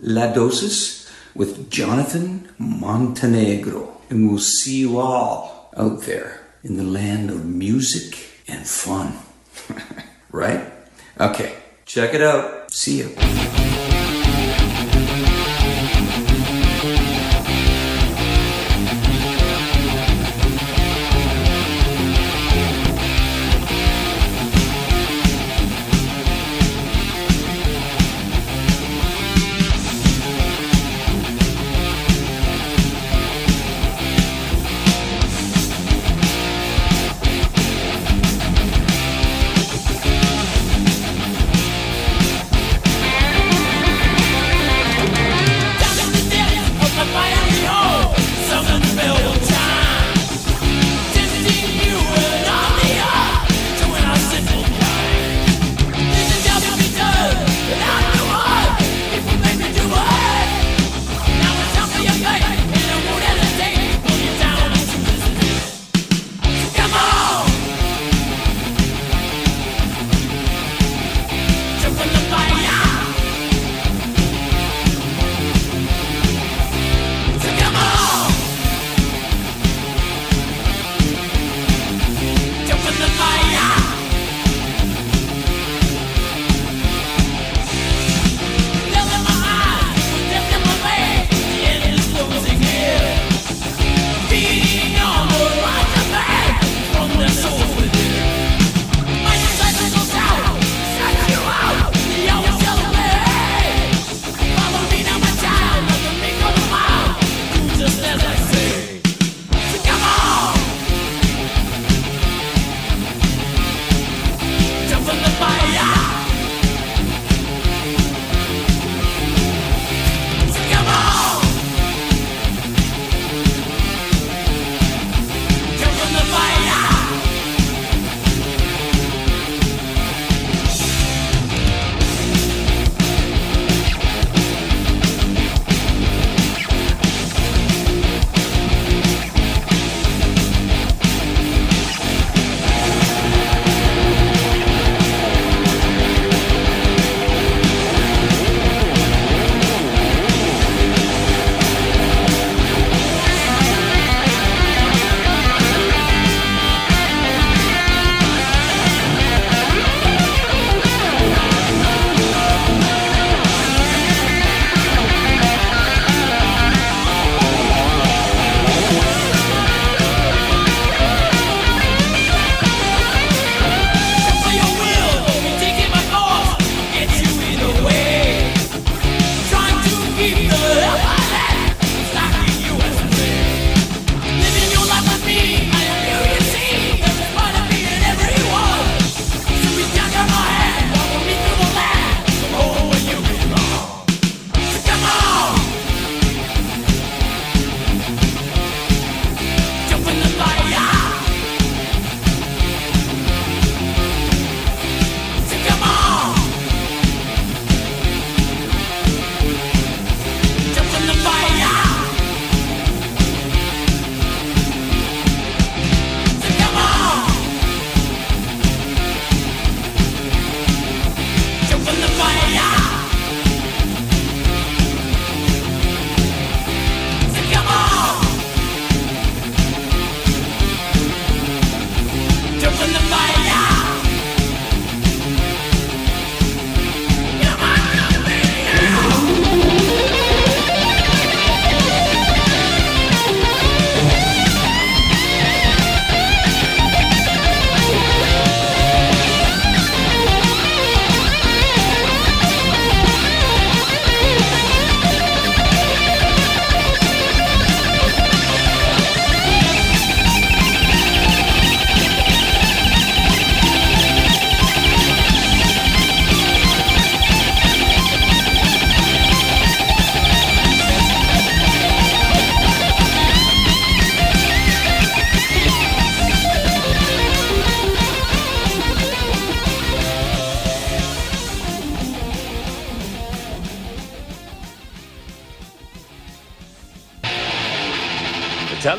La Dosis with Jonathan Montenegro. And we'll see you all out there in the land of music and fun. right? Okay, check it out. See you.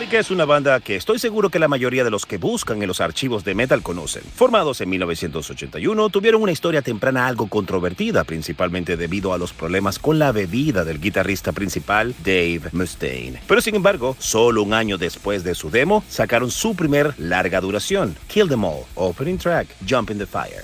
Metallica es una banda que estoy seguro que la mayoría de los que buscan en los archivos de metal conocen. Formados en 1981, tuvieron una historia temprana algo controvertida, principalmente debido a los problemas con la bebida del guitarrista principal, Dave Mustaine. Pero sin embargo, solo un año después de su demo, sacaron su primer larga duración, Kill Them All, opening track, Jump in the Fire.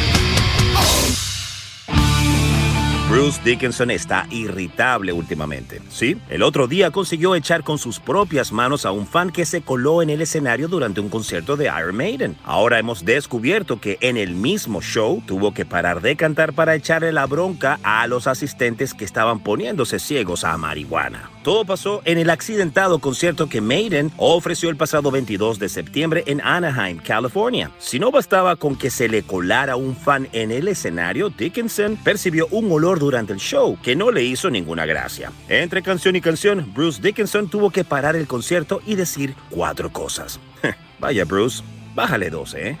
Bruce Dickinson está irritable últimamente. Sí, el otro día consiguió echar con sus propias manos a un fan que se coló en el escenario durante un concierto de Iron Maiden. Ahora hemos descubierto que en el mismo show tuvo que parar de cantar para echarle la bronca a los asistentes que estaban poniéndose ciegos a marihuana. Todo pasó en el accidentado concierto que Maiden ofreció el pasado 22 de septiembre en Anaheim, California. Si no bastaba con que se le colara un fan en el escenario, Dickinson percibió un olor durante el show que no le hizo ninguna gracia. Entre canción y canción, Bruce Dickinson tuvo que parar el concierto y decir cuatro cosas. Vaya Bruce, bájale dos, ¿eh?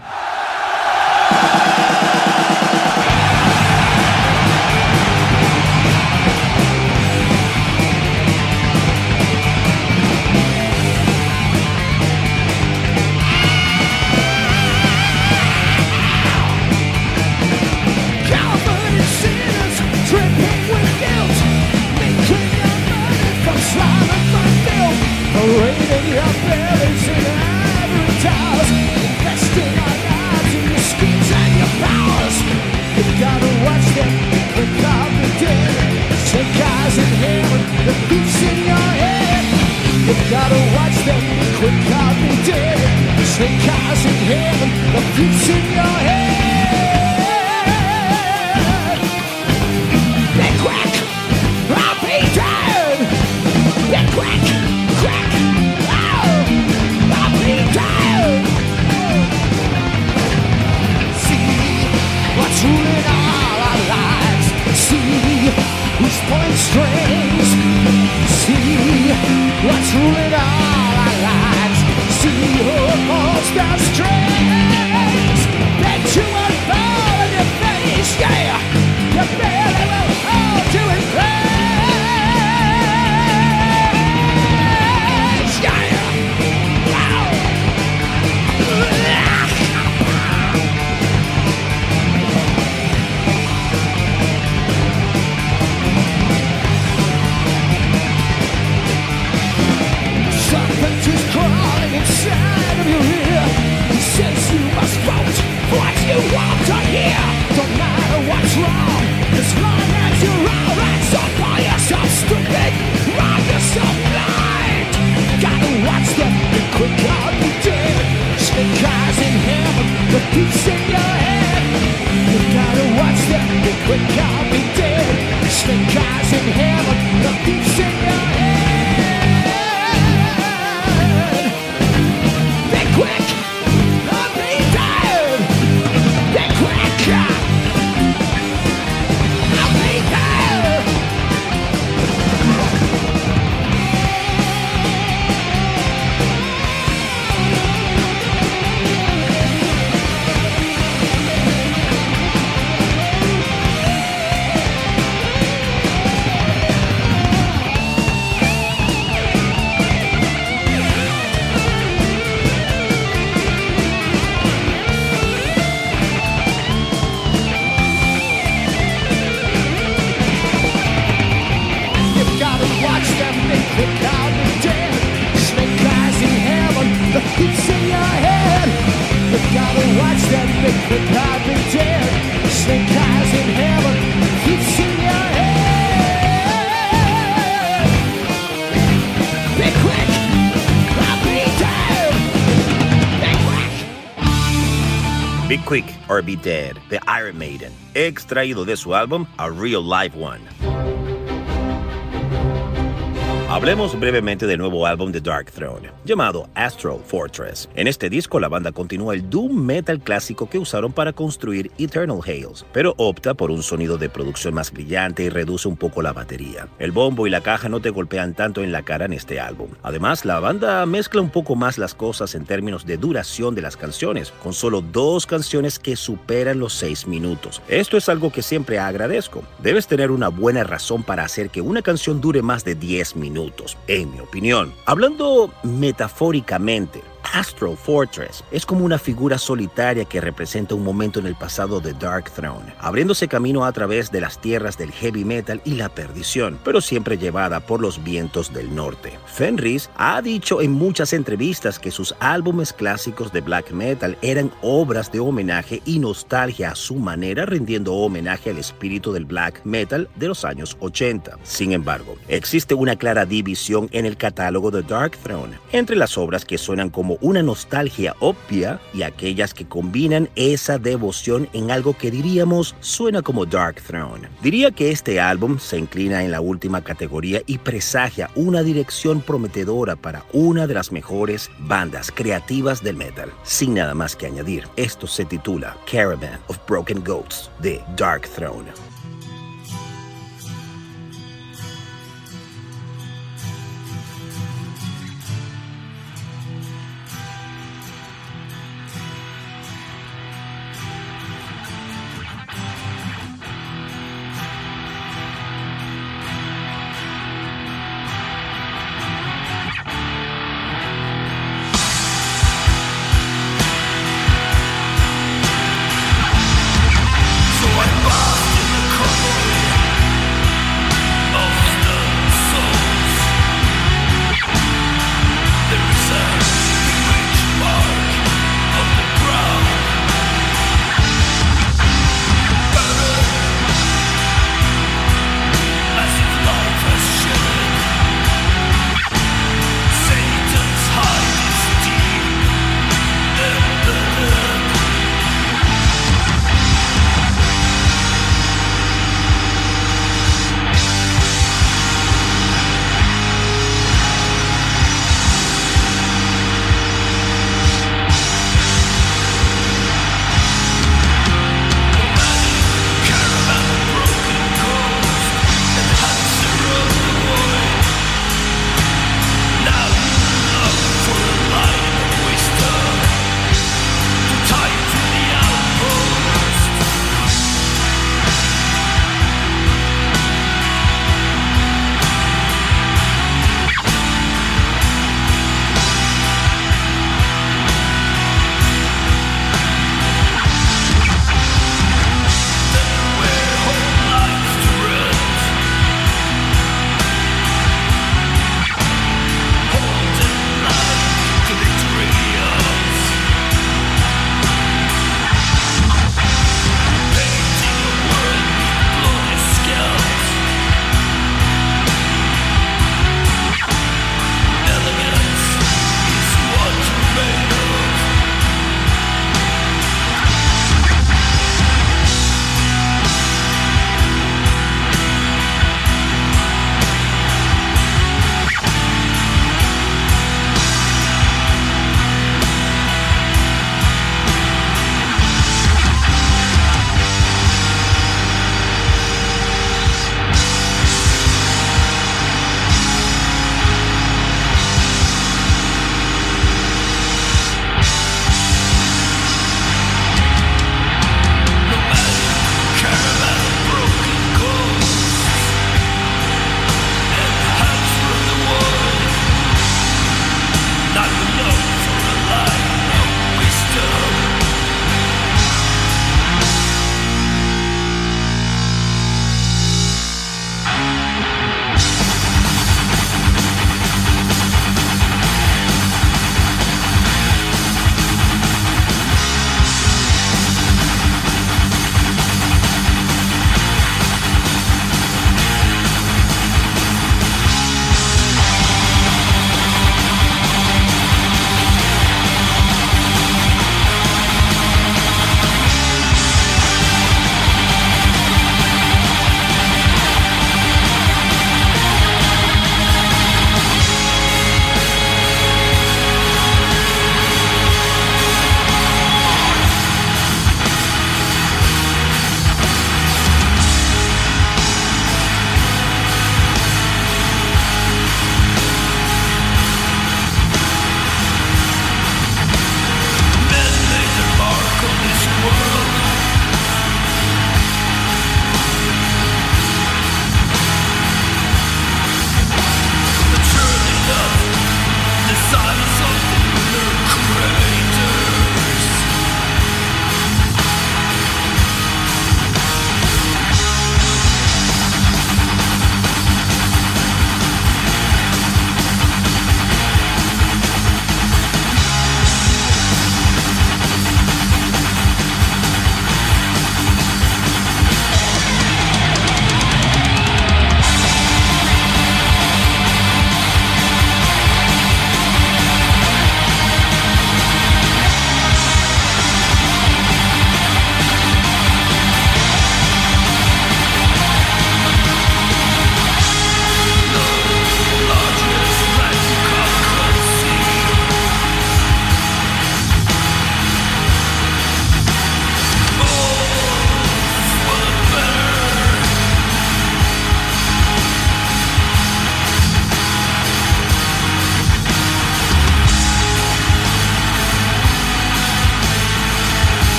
Gotta watch them quick off the dead, snake eyes in heaven, the beats in your head. Or Be Dead de Iron Maiden, extraído de su álbum A Real Live One. Hablemos brevemente del nuevo álbum de Dark Throne, llamado Astral Fortress. En este disco la banda continúa el doom metal clásico que usaron para construir Eternal Hails, pero opta por un sonido de producción más brillante y reduce un poco la batería. El bombo y la caja no te golpean tanto en la cara en este álbum. Además, la banda mezcla un poco más las cosas en términos de duración de las canciones, con solo dos canciones que superan los seis minutos. Esto es algo que siempre agradezco. Debes tener una buena razón para hacer que una canción dure más de 10 minutos en mi opinión. Hablando metafóricamente, Astral Fortress es como una figura solitaria que representa un momento en el pasado de Dark Throne, abriéndose camino a través de las tierras del heavy metal y la perdición, pero siempre llevada por los vientos del norte. Fenris ha dicho en muchas entrevistas que sus álbumes clásicos de black metal eran obras de homenaje y nostalgia a su manera, rindiendo homenaje al espíritu del black metal de los años 80. Sin embargo, existe una clara división en el catálogo de Dark Throne entre las obras que suenan como una nostalgia obvia y aquellas que combinan esa devoción en algo que diríamos suena como Dark Throne. Diría que este álbum se inclina en la última categoría y presagia una dirección prometedora para una de las mejores bandas creativas del metal. Sin nada más que añadir, esto se titula Caravan of Broken Goats de Dark Throne.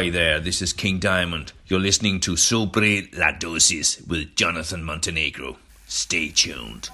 Hi there, this is King Diamond. You're listening to Sobre la Dosis with Jonathan Montenegro. Stay tuned.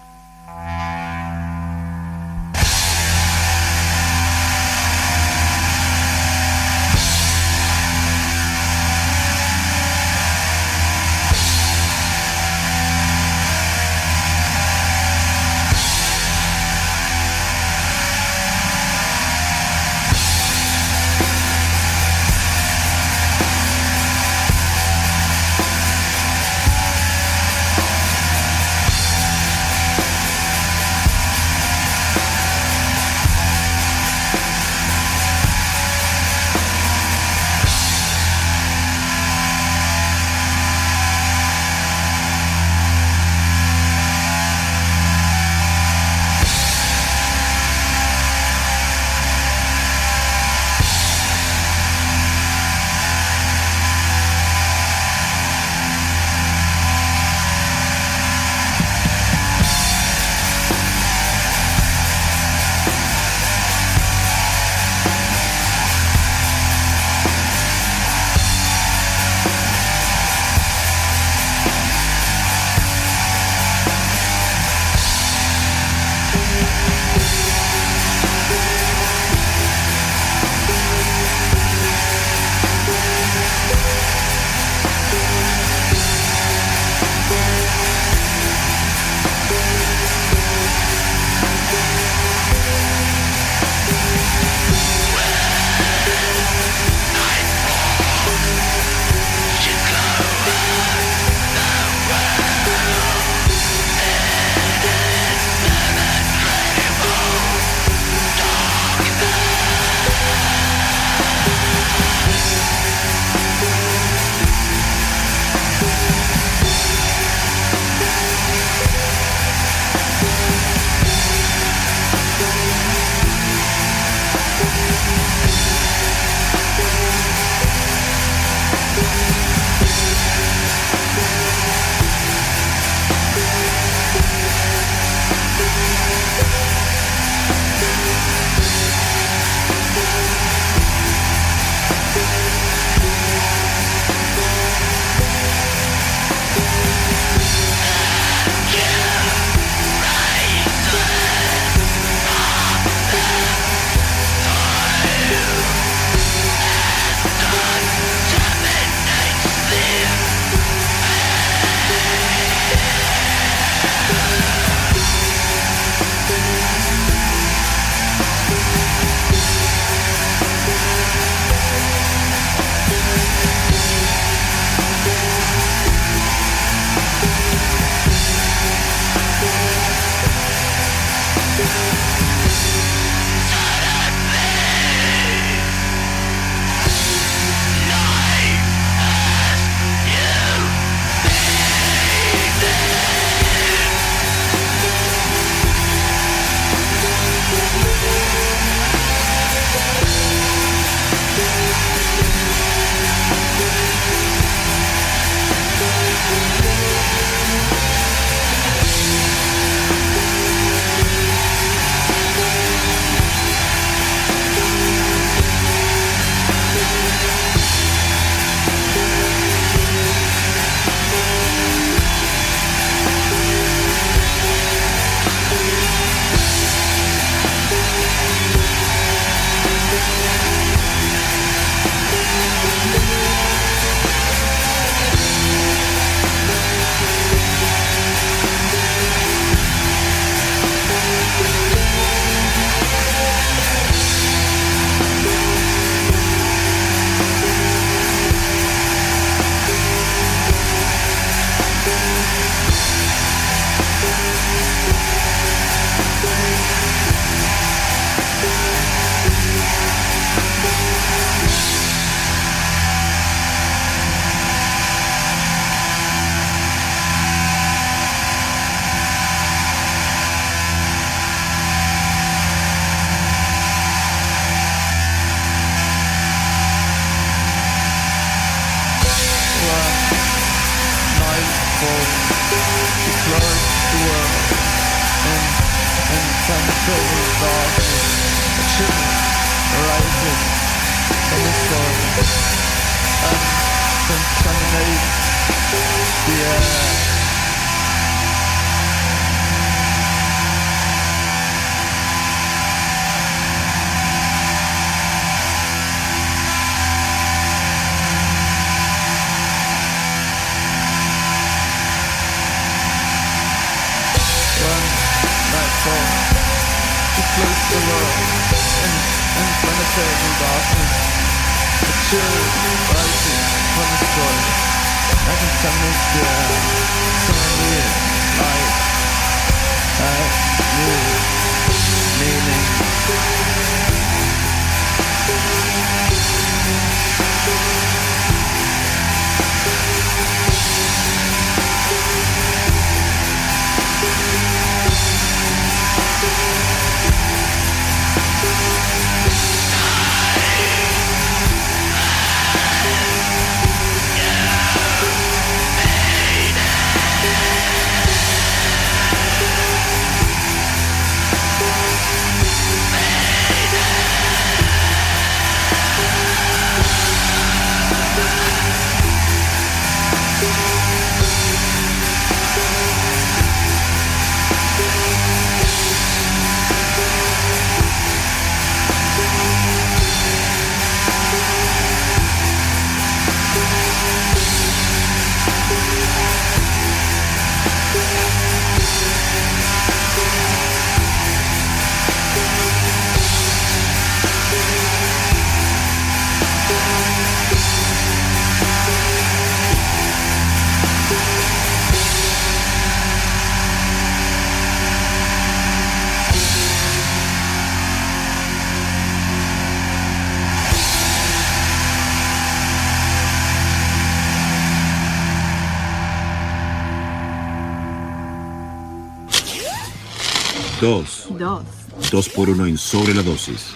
Dos. Dos. Dos por uno en sobre la dosis.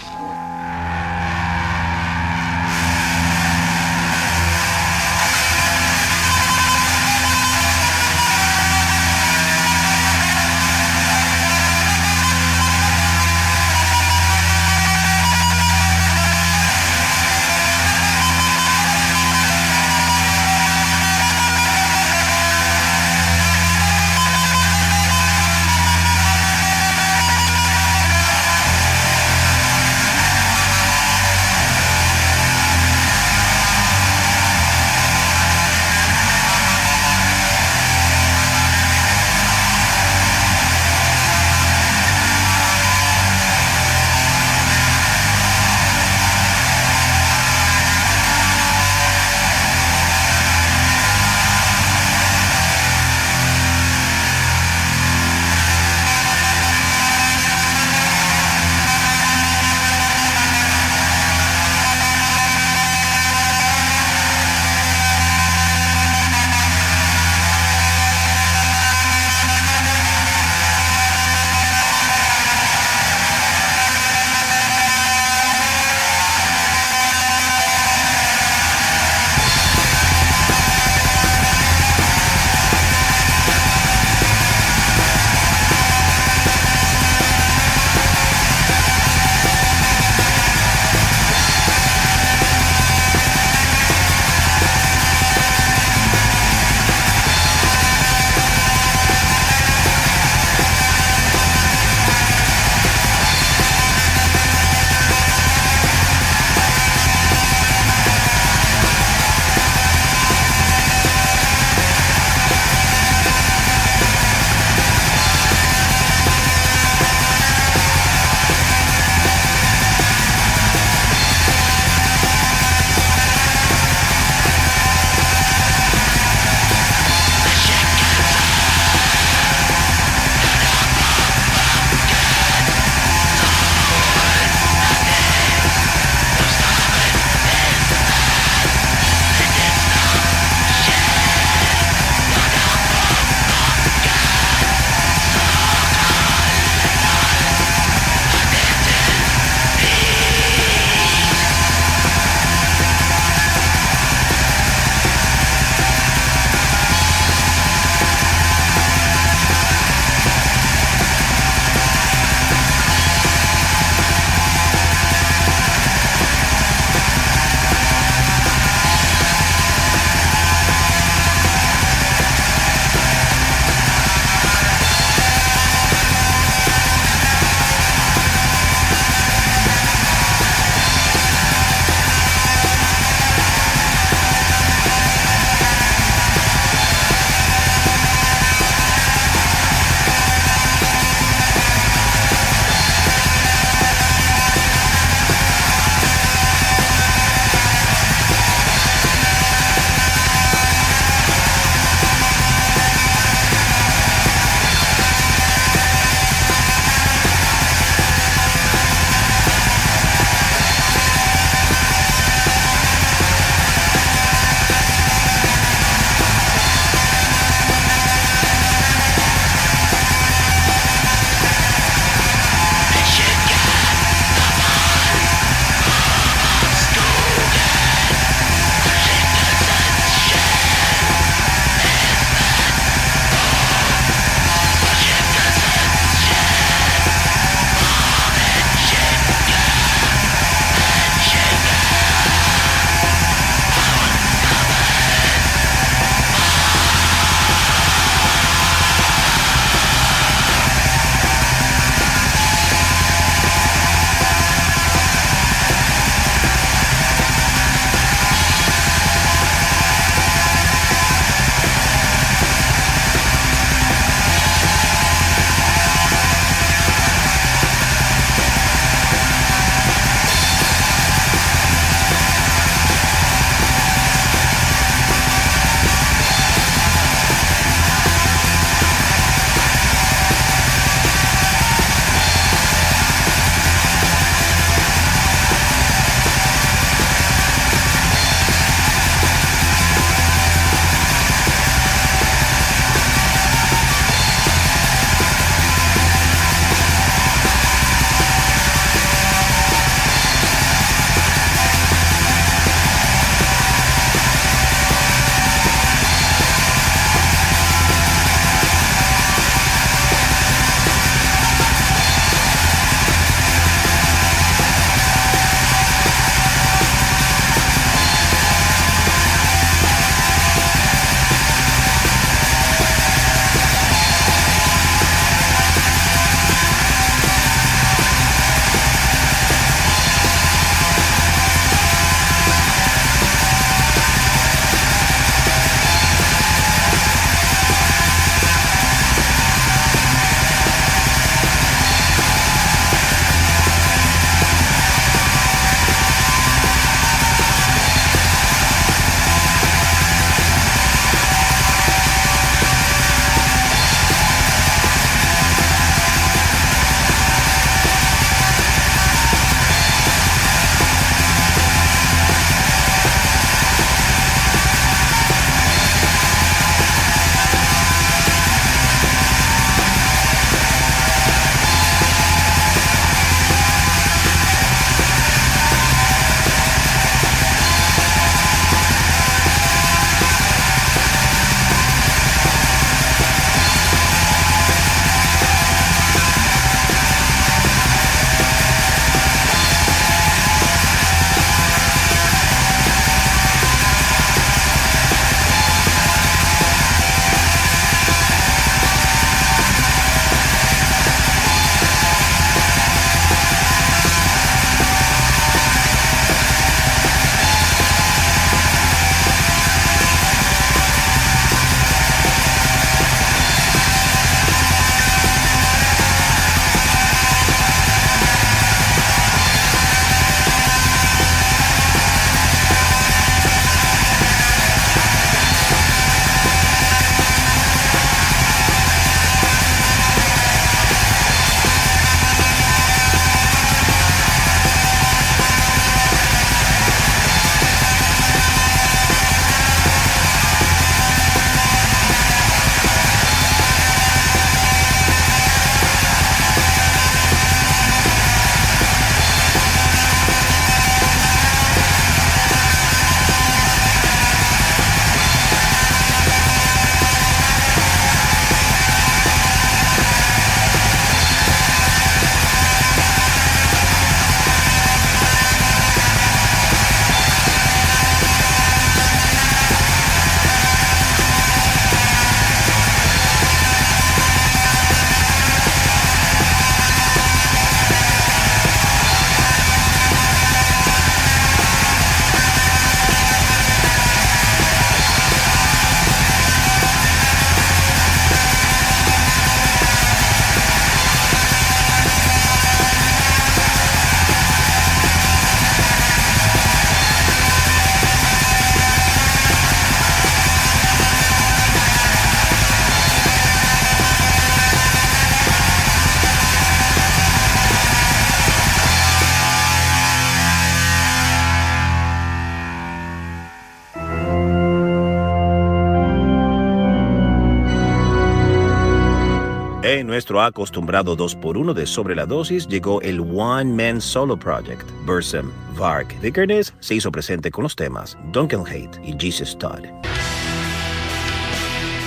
Nuestro acostumbrado 2x1 de Sobre la Dosis llegó el One Man Solo Project. Bursam Vark Vikernes se hizo presente con los temas Duncan Hate y Jesus Todd.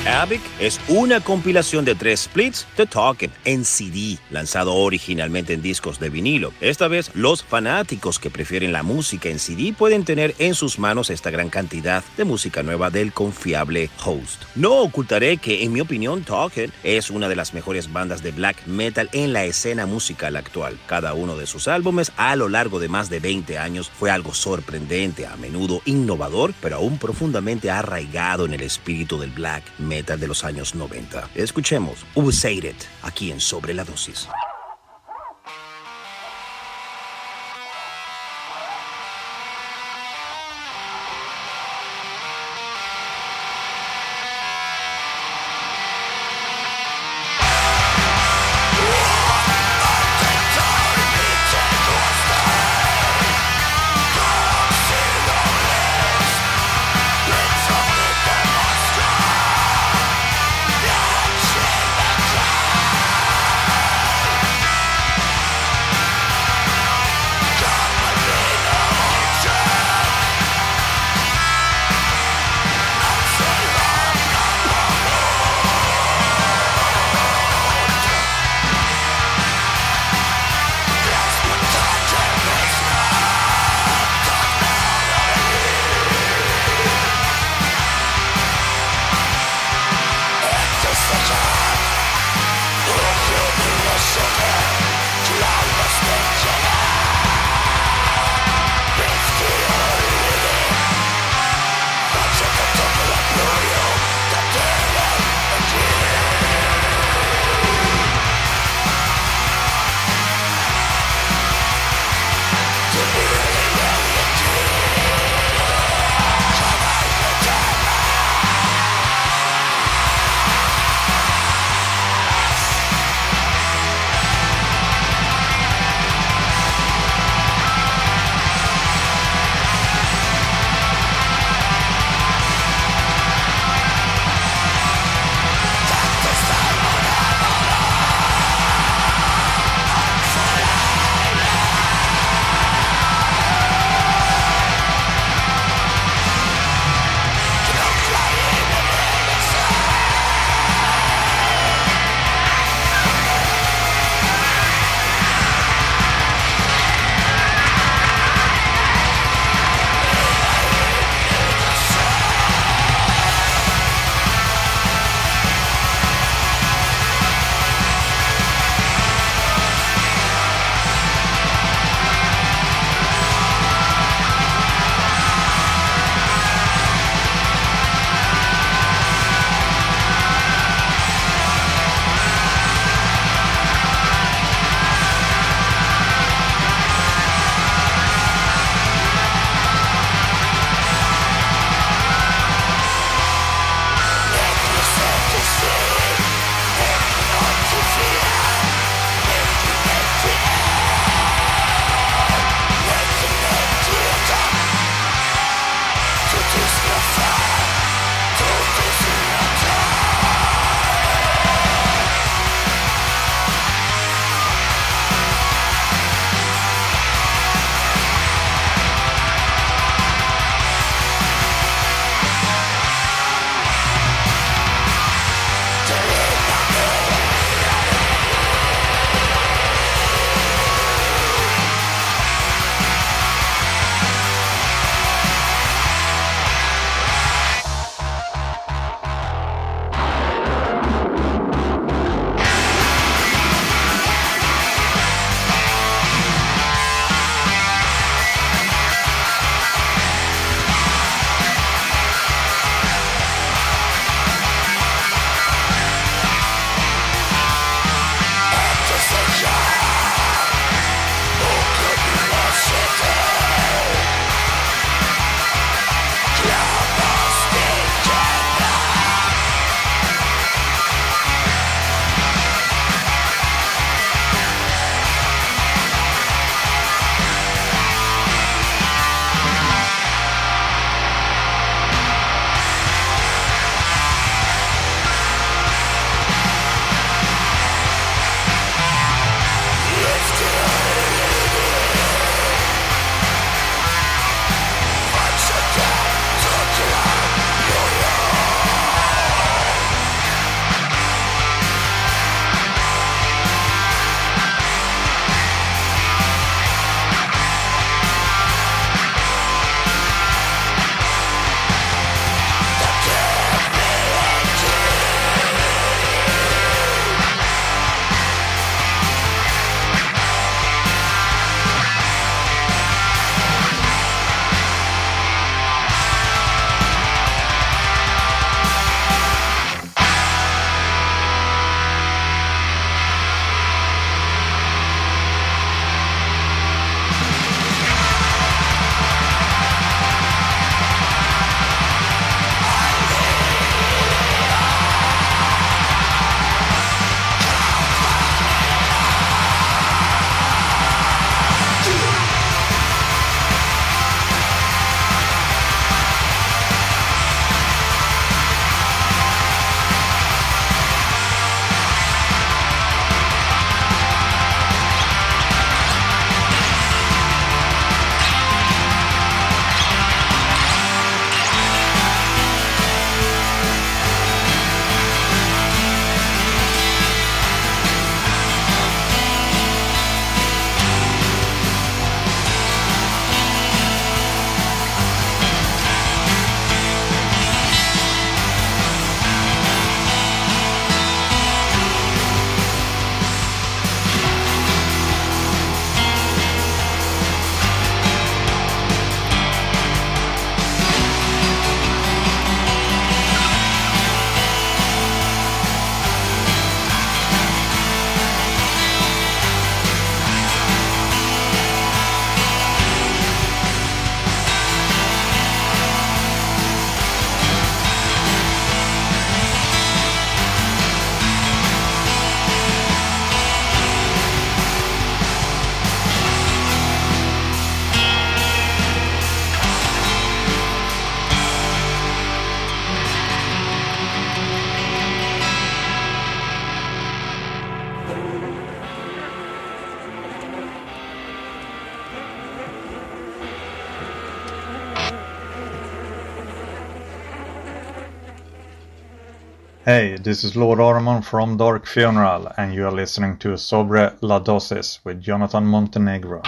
Avic es una compilación de tres splits de Talkin' en CD, lanzado originalmente en discos de vinilo. Esta vez, los fanáticos que prefieren la música en CD pueden tener en sus manos esta gran cantidad de música nueva del confiable host. No ocultaré que, en mi opinión, Talkin' es una de las mejores bandas de black metal en la escena musical actual. Cada uno de sus álbumes, a lo largo de más de 20 años, fue algo sorprendente, a menudo innovador, pero aún profundamente arraigado en el espíritu del black metal de los años 90. Escuchemos It aquí en Sobre la Dosis. This is Lord Ormond from Dark Funeral, and you are listening to Sobre La Dosis with Jonathan Montenegro.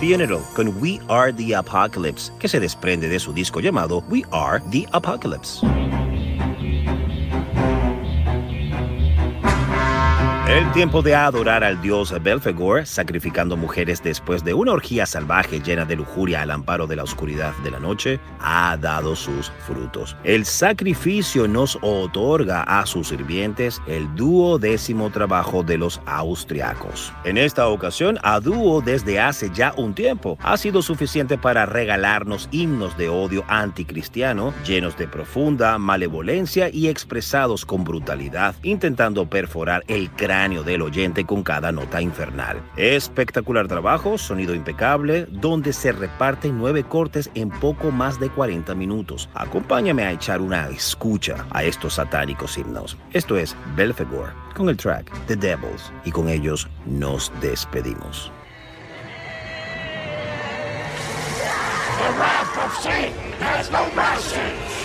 Funeral con We Are the Apocalypse, que se desprende de su disco llamado We Are the Apocalypse. El tiempo de adorar al dios Belfegor, sacrificando mujeres después de una orgía salvaje llena de lujuria al amparo de la oscuridad de la noche, ha dado sus frutos. El sacrificio nos otorga a sus sirvientes el duodécimo trabajo de los austriacos. En esta ocasión, a dúo desde hace ya un tiempo ha sido suficiente para regalarnos himnos de odio anticristiano, llenos de profunda malevolencia y expresados con brutalidad, intentando perforar el cráneo del oyente con cada nota infernal. Espectacular trabajo, sonido impecable, donde se reparten nueve cortes en poco más de 40 minutos. Acompáñame a echar una escucha a estos satánicos himnos. Esto es Belfegor con el track The Devils y con ellos nos despedimos. The wrath of has no mercy.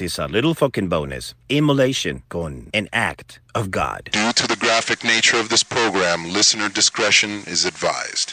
Is a little fucking bonus. Immolation con An Act of God. Due to the graphic nature of this program, listener discretion is advised.